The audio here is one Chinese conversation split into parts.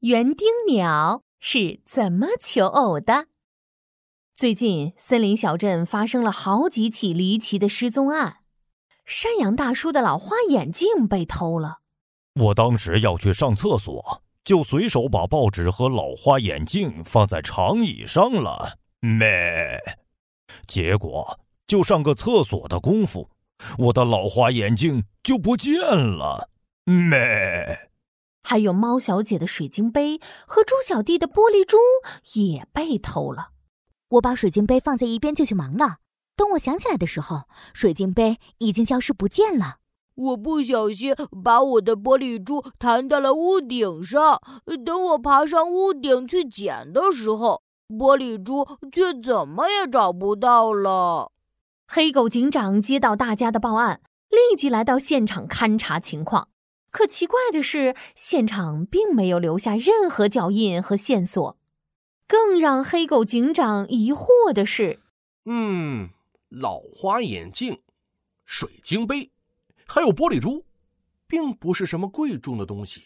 园丁鸟是怎么求偶的？最近，森林小镇发生了好几起离奇的失踪案。山羊大叔的老花眼镜被偷了。我当时要去上厕所，就随手把报纸和老花眼镜放在长椅上了。咩，结果就上个厕所的功夫，我的老花眼镜就不见了。咩。还有猫小姐的水晶杯和猪小弟的玻璃珠也被偷了。我把水晶杯放在一边就去忙了。等我想起来的时候，水晶杯已经消失不见了。我不小心把我的玻璃珠弹到了屋顶上。等我爬上屋顶去捡的时候，玻璃珠却怎么也找不到了。黑狗警长接到大家的报案，立即来到现场勘查情况。可奇怪的是，现场并没有留下任何脚印和线索。更让黑狗警长疑惑的是，嗯，老花眼镜、水晶杯，还有玻璃珠，并不是什么贵重的东西。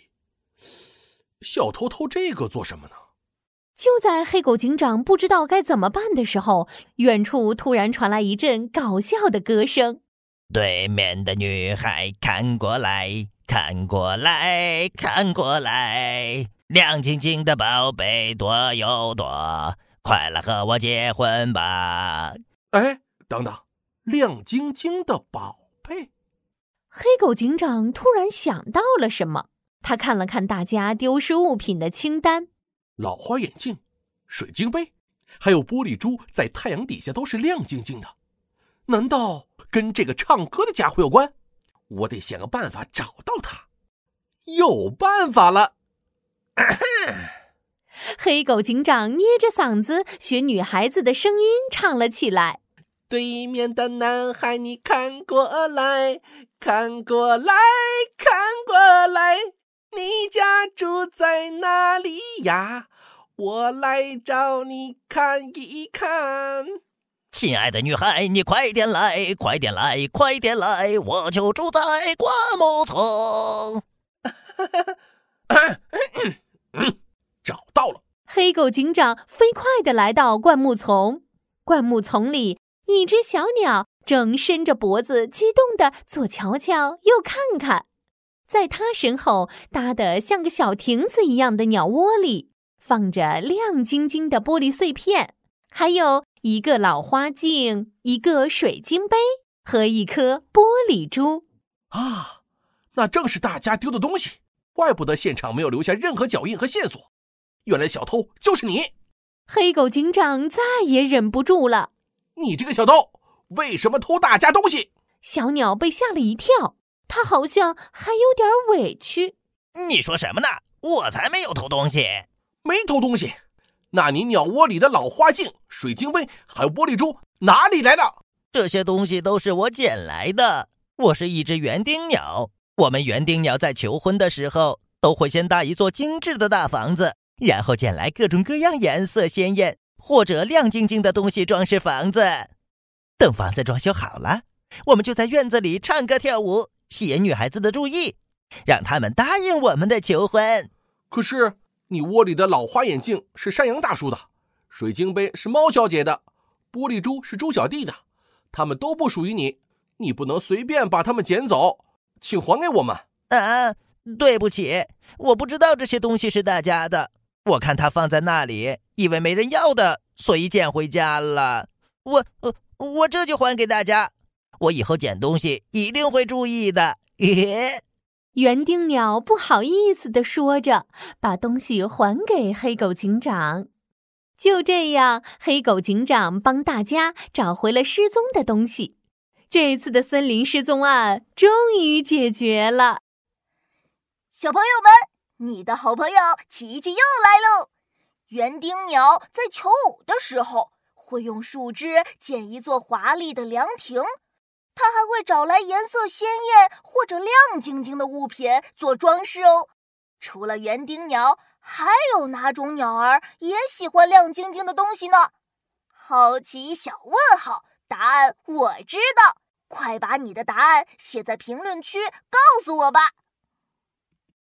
小偷偷这个做什么呢？就在黑狗警长不知道该怎么办的时候，远处突然传来一阵搞笑的歌声：“对面的女孩看过来。”看过来看过来，亮晶晶的宝贝多又多，快来和我结婚吧！哎，等等，亮晶晶的宝贝。黑狗警长突然想到了什么，他看了看大家丢失物品的清单：老花眼镜、水晶杯，还有玻璃珠，在太阳底下都是亮晶晶的。难道跟这个唱歌的家伙有关？我得想个办法找到他。有办法了！黑狗警长捏着嗓子学女孩子的声音唱了起来：“对面的男孩，你看过来看过来看过来，你家住在哪里呀？我来找你看一看。”亲爱的女孩，你快点来，快点来，快点来！我就住在灌木丛。找到了！黑狗警长飞快的来到灌木丛。灌木丛里，一只小鸟正伸着脖子，激动的左瞧瞧，右看看。在它身后搭的像个小亭子一样的鸟窝里，放着亮晶晶的玻璃碎片，还有。一个老花镜，一个水晶杯和一颗玻璃珠，啊，那正是大家丢的东西。怪不得现场没有留下任何脚印和线索，原来小偷就是你。黑狗警长再也忍不住了：“你这个小偷，为什么偷大家东西？”小鸟被吓了一跳，它好像还有点委屈。你说什么呢？我才没有偷东西，没偷东西。那你鸟窝里的老花镜、水晶杯还有玻璃珠哪里来的？这些东西都是我捡来的。我是一只园丁鸟。我们园丁鸟在求婚的时候，都会先搭一座精致的大房子，然后捡来各种各样颜色鲜艳或者亮晶晶的东西装饰房子。等房子装修好了，我们就在院子里唱歌跳舞，吸引女孩子的注意，让他们答应我们的求婚。可是。你窝里的老花眼镜是山羊大叔的，水晶杯是猫小姐的，玻璃珠是猪小弟的，他们都不属于你，你不能随便把他们捡走，请还给我们。啊，对不起，我不知道这些东西是大家的，我看他放在那里，以为没人要的，所以捡回家了。我我我这就还给大家，我以后捡东西一定会注意的。嘿 嘿园丁鸟不好意思地说着，把东西还给黑狗警长。就这样，黑狗警长帮大家找回了失踪的东西。这次的森林失踪案终于解决了。小朋友们，你的好朋友琪琪又来喽！园丁鸟在求偶的时候，会用树枝建一座华丽的凉亭。它还会找来颜色鲜艳或者亮晶晶的物品做装饰哦。除了园丁鸟，还有哪种鸟儿也喜欢亮晶晶的东西呢？好奇小问号，答案我知道。快把你的答案写在评论区，告诉我吧。